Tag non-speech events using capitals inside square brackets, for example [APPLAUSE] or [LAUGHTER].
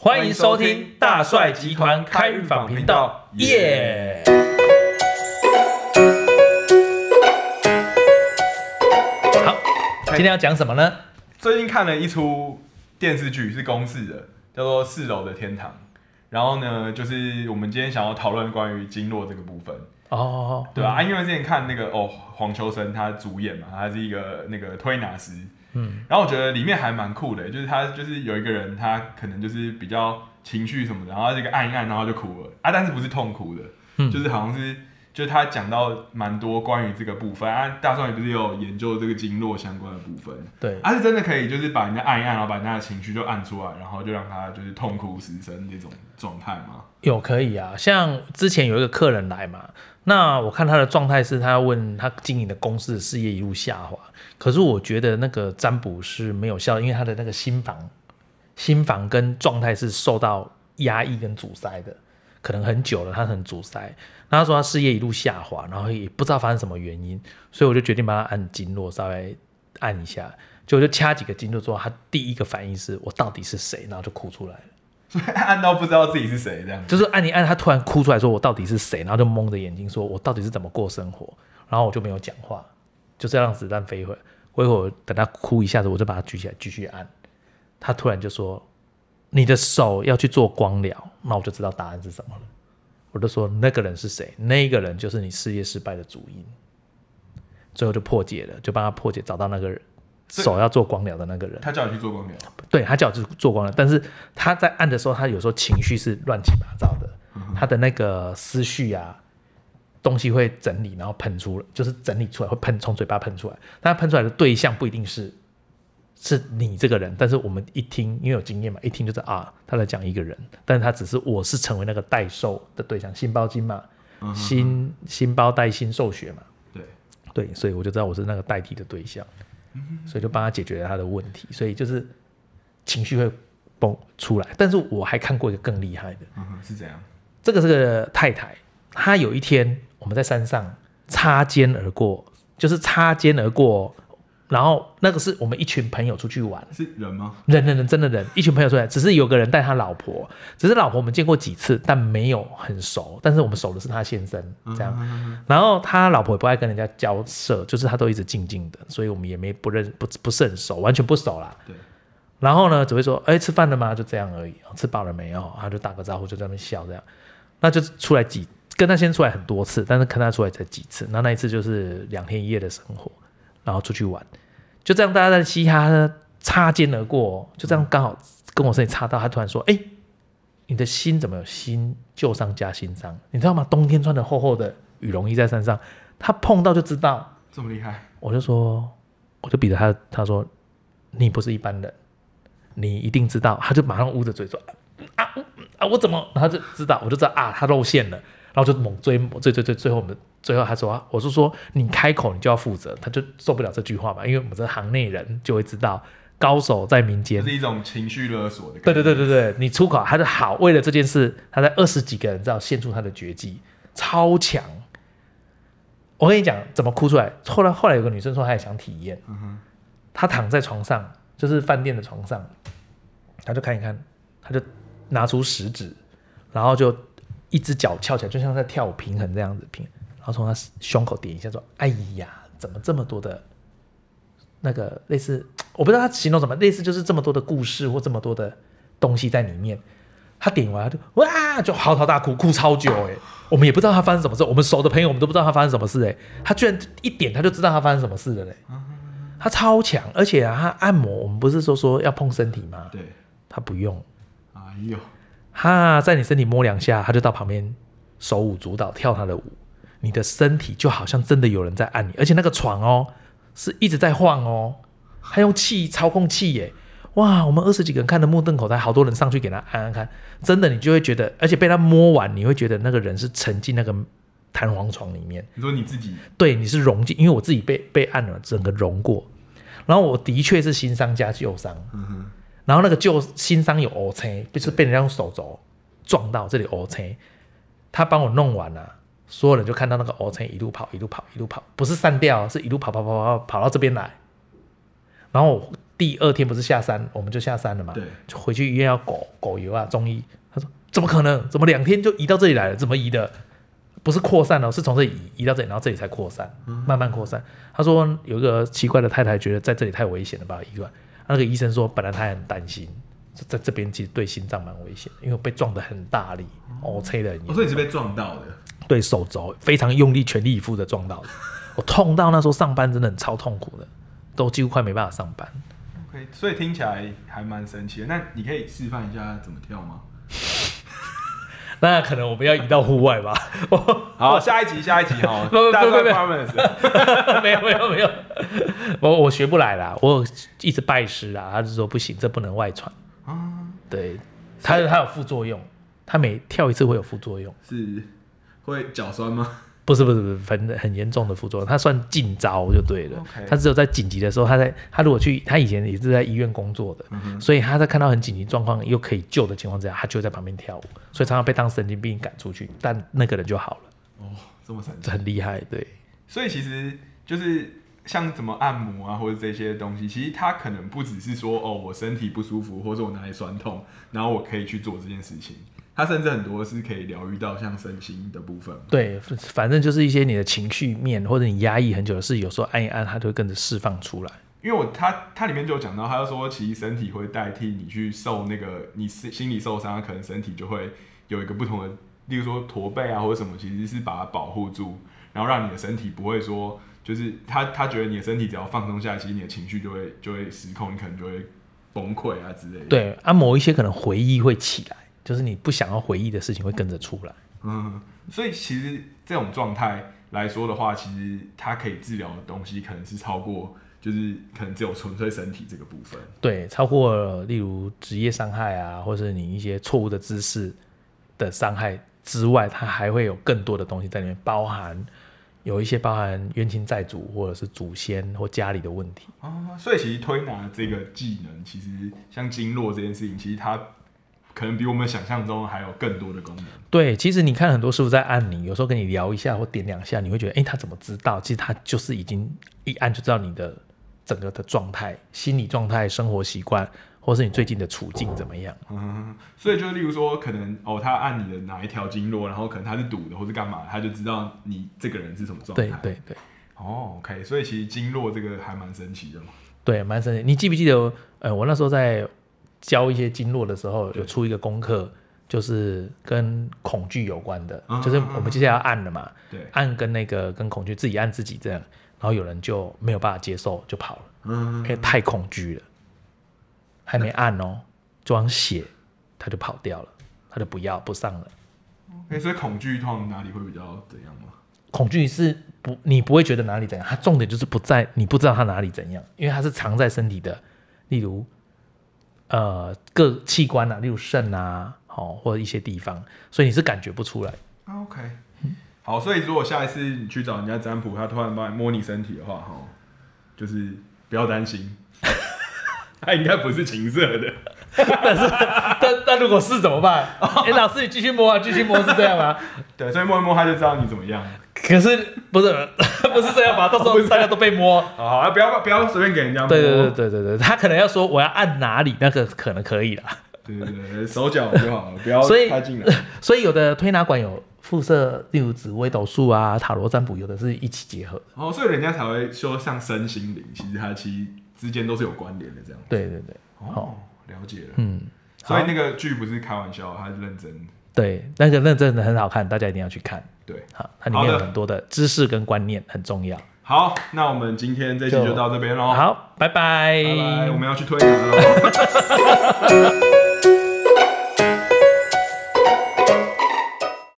欢迎收听大帅集团开日访频道，耶！好，今天要讲什么呢？最近看了一出电视剧，是公视的，叫做《四楼的天堂》。然后呢，就是我们今天想要讨论关于经络这个部分。哦，对吧？啊，因为之前看那个哦，黄秋生他主演嘛，他是一个那个推拿师。嗯，然后我觉得里面还蛮酷的，就是他就是有一个人，他可能就是比较情绪什么的，然后这个按一按，然后就哭了。啊，但是不是痛苦的，嗯，就是好像是就是他讲到蛮多关于这个部分啊，大壮也不是有研究这个经络相关的部分，对，他是真的可以就是把人家按一按，然后把人家的情绪就按出来，然后就让他就是痛哭失声那种状态吗？有可以啊，像之前有一个客人来嘛。那我看他的状态是，他要问他经营的公司的事业一路下滑，可是我觉得那个占卜是没有效，因为他的那个心房、心房跟状态是受到压抑跟阻塞的，可能很久了，他很阻塞。那他说他事业一路下滑，然后也不知道发生什么原因，所以我就决定帮他按经络，稍微按一下，就就掐几个经络之后，他第一个反应是我到底是谁，然后就哭出来了。所 [LAUGHS] 以按到不知道自己是谁，这样就是按你按，他突然哭出来说：“我到底是谁？”然后就蒙着眼睛说：“我到底是怎么过生活？”然后我就没有讲话，就这样子弹飞回。过一会儿等他哭一下子，我就把他举起来继续按。他突然就说：“你的手要去做光疗。”那我就知道答案是什么了。我就说：“那个人是谁？那个人就是你事业失败的主因。”最后就破解了，就帮他破解，找到那个人。手要做光疗的那个人，他叫你去做光疗，对他叫我去做光疗，但是他在按的时候，他有时候情绪是乱七八糟的，他的那个思绪啊，东西会整理，然后喷出，就是整理出来会喷，从嘴巴喷出来，但他喷出来的对象不一定是是你这个人，但是我们一听，因为有经验嘛，一听就是啊，他在讲一个人，但是他只是我是成为那个代受的对象，心包经嘛，心心包带心受血嘛，对对，所以我就知道我是那个代替的对象。所以就帮他解决了他的问题，所以就是情绪会崩出来。但是我还看过一个更厉害的，是怎样？这个是个太太，她有一天我们在山上擦肩而过，就是擦肩而过。然后那个是我们一群朋友出去玩，是人吗？人人人真的人，一群朋友出来，只是有个人带他老婆，只是老婆我们见过几次，但没有很熟。但是我们熟的是他先生这样，然后他老婆也不爱跟人家交涉，就是他都一直静静的，所以我们也没不认不不是很熟，完全不熟啦。对。然后呢，只会说，哎，吃饭了吗？就这样而已，吃饱了没有？他就打个招呼，就在那边笑这样。那就出来几跟他先出来很多次，但是跟他出来才几次。那那一次就是两天一夜的生活。然后出去玩，就这样大家在嘻哈擦肩而过，就这样刚好跟我身体擦到，他突然说：“哎，你的心怎么有新旧伤加新伤？你知道吗？冬天穿的厚厚的羽绒衣在山上，他碰到就知道，这么厉害。”我就说，我就比着他，他说：“你不是一般人，你一定知道。”他就马上捂着嘴说：“啊啊，我怎么？”然后就知道，我就知道啊，他露馅了，然后就猛追，追追追，最后我们。最后他说：“我是说，你开口你就要负责。”他就受不了这句话嘛，因为我们这行内人就会知道，高手在民间是一种情绪勒索的。对对对对对，你出口他的好，为了这件事，他在二十几个人知道献出他的绝技，超强。我跟你讲，怎么哭出来？后来后来有个女生说她也想体验，嗯她躺在床上，就是饭店的床上，她就看一看，她就拿出食指，然后就一只脚翘起来，就像在跳舞平衡这样子平。然后从他胸口点一下，说：“哎呀，怎么这么多的，那个类似，我不知道他形容什么，类似就是这么多的故事或这么多的东西在里面。”他点完就哇，就嚎啕大哭，哭超久哎。我们也不知道他发生什么事，我们熟的朋友我们都不知道他发生什么事哎。他居然一点他就知道他发生什么事了嘞。他超强，而且啊，他按摩，我们不是说说要碰身体吗？对，他不用。哎呦，他在你身体摸两下，他就到旁边手舞足蹈跳他的舞。你的身体就好像真的有人在按你，而且那个床哦是一直在晃哦，还用气操控器耶！哇，我们二十几个人看的目瞪口呆，好多人上去给他按按看，真的你就会觉得，而且被他摸完，你会觉得那个人是沉进那个弹簧床里面。你说你自己？对，你是融进，因为我自己被被按了，整个融过。然后我的确是新伤加旧伤，然后那个旧新伤有 O C，就是被人家用手肘撞到这里 O C，他帮我弄完了。所有人就看到那个 O 车一路跑，一路跑，一路跑，不是散掉，是一路跑跑跑跑跑到这边来。然后第二天不是下山，我们就下山了嘛，对，就回去医院要狗狗油啊，中医。他说怎么可能？怎么两天就移到这里来了？怎么移的？不是扩散哦，是从这里移移到这里，然后这里才扩散，慢慢扩散。他说有一个奇怪的太太觉得在这里太危险了，把他移过来。那个医生说，本来他很担心，在这边其实对心脏蛮危险，因为被撞得很大力，哦，吹的很严哦，所以你是被撞到的。对手肘非常用力、全力以赴的撞到的，我痛到那时候上班真的很超痛苦的，都几乎快没办法上班。OK，所以听起来还蛮神奇的。那你可以示范一下怎么跳吗？[LAUGHS] 那可能我们要移到户外吧？[LAUGHS] 好，下一集，下一集哈不不不，不。[LAUGHS] 没有没有没有，我我学不来啦，我一直拜师啦，他就说不行，这不能外传。啊，对，他他有副作用，他每跳一次会有副作用，是会脚酸吗？不是不是不是很很严重的副作用，他算近招就对了。他只有在紧急的时候，他在他如果去，他以前也是在医院工作的，嗯所以他在看到很紧急状况又可以救的情况之下，他就在旁边跳舞，所以常常被当神经病赶出去，但那个人就好了，哦，这么神奇。很厉害。对，所以其实就是像怎么按摩啊，或者这些东西，其实他可能不只是说哦，我身体不舒服，或者我哪里酸痛，然后我可以去做这件事情。它甚至很多是可以疗愈到像身心的部分。对，反正就是一些你的情绪面或者你压抑很久的事，有时候按一按，它就会跟着释放出来。因为我它它里面就有讲到，他就说其实身体会代替你去受那个你心心理受伤，可能身体就会有一个不同的，例如说驼背啊或者什么，其实是把它保护住，然后让你的身体不会说，就是他他觉得你的身体只要放松下来，其实你的情绪就会就会失控，你可能就会崩溃啊之类的。，对，按某一些可能回忆会起来，就是你不想要回忆的事情会跟着出来。嗯，所以其实这种状态来说的话，其实它可以治疗的东西可能是超过，就是可能只有纯粹身体这个部分。对，超过例如职业伤害啊，或是你一些错误的姿势的伤害之外，它还会有更多的东西在里面，包含有一些包含冤亲债主或者是祖先或家里的问题。啊，所以其实推拿这个技能，其实像经络这件事情，其实它可能比我们想象中还有更多的功能。对，其实你看很多师傅在按你，有时候跟你聊一下或点两下，你会觉得，哎，他怎么知道？其实他就是已经一按就知道你的整个的状态、心理状态、生活习惯，或是你最近的处境怎么样。嗯，所以就例如说，可能哦，他按你的哪一条经络，然后可能他是堵的，或是干嘛，他就知道你这个人是什么状态。对对对哦，OK，所以其实经络这个还蛮神奇的嘛。对，蛮神奇。你记不记得？呃，我那时候在教一些经络的时候，有出一个功课，就是跟恐惧有关的，嗯就是我们接下来要按了嘛，对，按跟那个跟恐惧自己按自己这样，然后有人就没有办法接受，就跑了，嗯因为太恐惧了，还没按哦，就往写，他就跑掉了，他就不要不上了。哎、所以恐惧通常哪里会比较怎样吗？恐惧是不，你不会觉得哪里怎样，它重点就是不在，你不知道它哪里怎样，因为它是藏在身体的，例如呃各器官啊，例如肾啊，哦或者一些地方，所以你是感觉不出来。啊 OK，好，所以如果下一次你去找人家占卜，他突然帮你摸你身体的话，哈，就是不要担心，[LAUGHS] 他应该不是情色的。[LAUGHS] 但是，但但如果是怎么办？[LAUGHS] 哎、老师你继续摸啊，继续摸是这样吗？[LAUGHS] 对，所以摸一摸他就知道你怎么样。可是不是不是这样吧？到时候大家都被摸。好好，不要不要随便给人家摸。对对对对对对，他可能要说我要按哪里，那个可能可以啦。对对对，手脚就好了，不要所以太近了。所以有的推拿馆有附设，例如紫微斗数啊、塔罗占卜，有的是一起结合的。哦，所以人家才会说像身心灵，其实它其实之间都是有关联的这样。对对对，哦，了解了。嗯，所以那个剧不是开玩笑，他是认真。对，那个认真的很好看，大家一定要去看。对，好，它里面有很多的知识跟观念很重要。好，那我们今天这期就到这边喽。好，拜拜，拜拜，我们要去推拿了。[LAUGHS]